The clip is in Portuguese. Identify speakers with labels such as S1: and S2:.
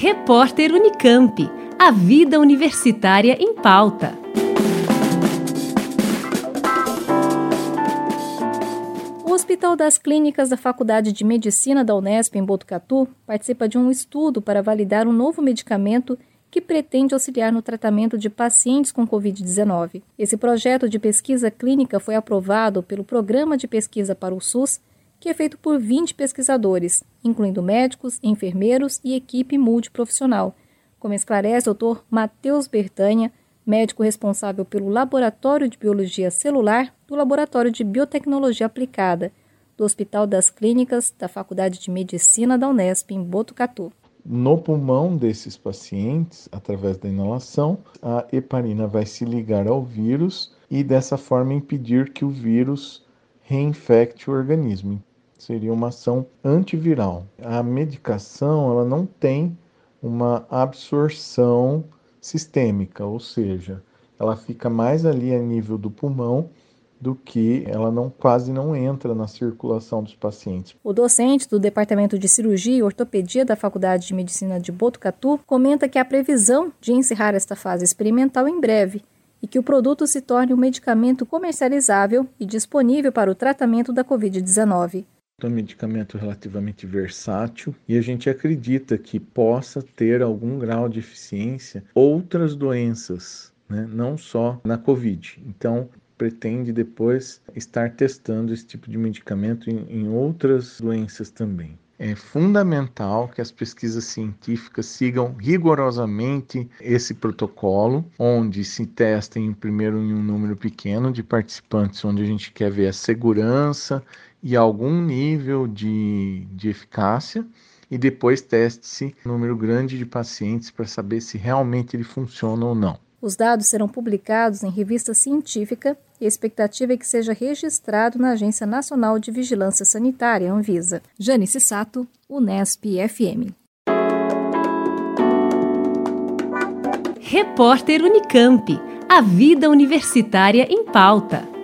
S1: Repórter Unicamp. A vida universitária em pauta.
S2: O Hospital das Clínicas da Faculdade de Medicina da Unesp em Botucatu participa de um estudo para validar um novo medicamento que pretende auxiliar no tratamento de pacientes com Covid-19. Esse projeto de pesquisa clínica foi aprovado pelo Programa de Pesquisa para o SUS que é feito por 20 pesquisadores, incluindo médicos, enfermeiros e equipe multiprofissional, como esclarece o Dr. Matheus Bertanha, médico responsável pelo Laboratório de Biologia Celular do Laboratório de Biotecnologia Aplicada do Hospital das Clínicas da Faculdade de Medicina da Unesp em Botucatu.
S3: No pulmão desses pacientes, através da inalação, a heparina vai se ligar ao vírus e dessa forma impedir que o vírus reinfecte o organismo seria uma ação antiviral. A medicação ela não tem uma absorção sistêmica, ou seja, ela fica mais ali a nível do pulmão do que ela não quase não entra na circulação dos pacientes.
S2: O docente do Departamento de Cirurgia e Ortopedia da Faculdade de Medicina de Botucatu comenta que a previsão de encerrar esta fase experimental em breve e que o produto se torne um medicamento comercializável e disponível para o tratamento da COVID-19.
S3: É um medicamento relativamente versátil e a gente acredita que possa ter algum grau de eficiência outras doenças, né? não só na Covid. Então, pretende depois estar testando esse tipo de medicamento em, em outras doenças também. É fundamental que as pesquisas científicas sigam rigorosamente esse protocolo, onde se testem primeiro em um número pequeno de participantes, onde a gente quer ver a segurança e algum nível de, de eficácia e depois teste-se um número grande de pacientes para saber se realmente ele funciona ou não.
S2: Os dados serão publicados em revista científica e a expectativa é que seja registrado na Agência Nacional de Vigilância Sanitária, Anvisa. Janice Sato, Unesp FM.
S1: Repórter Unicamp. A vida universitária em pauta.